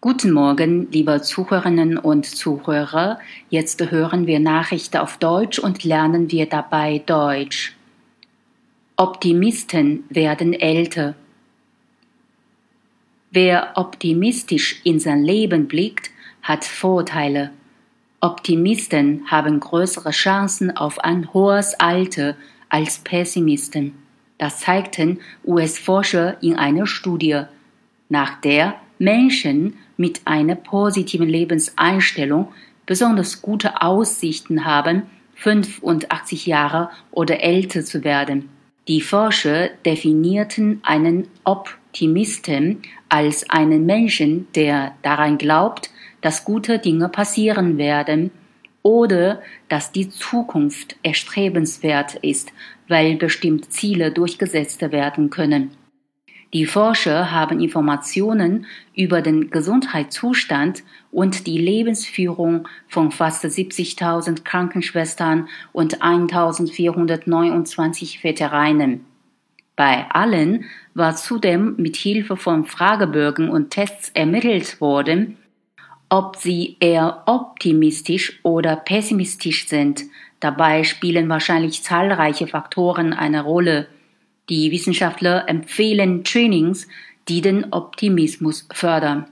Guten Morgen, liebe Zuhörerinnen und Zuhörer. Jetzt hören wir Nachrichten auf Deutsch und lernen wir dabei Deutsch. Optimisten werden älter. Wer optimistisch in sein Leben blickt, hat Vorteile. Optimisten haben größere Chancen auf ein hohes Alter als Pessimisten. Das zeigten US-Forscher in einer Studie, nach der Menschen mit einer positiven Lebenseinstellung besonders gute Aussichten haben, 85 Jahre oder älter zu werden. Die Forscher definierten einen Optimisten als einen Menschen, der daran glaubt, dass gute Dinge passieren werden oder dass die Zukunft erstrebenswert ist, weil bestimmte Ziele durchgesetzt werden können. Die Forscher haben Informationen über den Gesundheitszustand und die Lebensführung von fast 70.000 Krankenschwestern und 1.429 Veteranen. Bei allen war zudem mit Hilfe von Fragebögen und Tests ermittelt worden, ob sie eher optimistisch oder pessimistisch sind. Dabei spielen wahrscheinlich zahlreiche Faktoren eine Rolle. Die Wissenschaftler empfehlen Trainings, die den Optimismus fördern.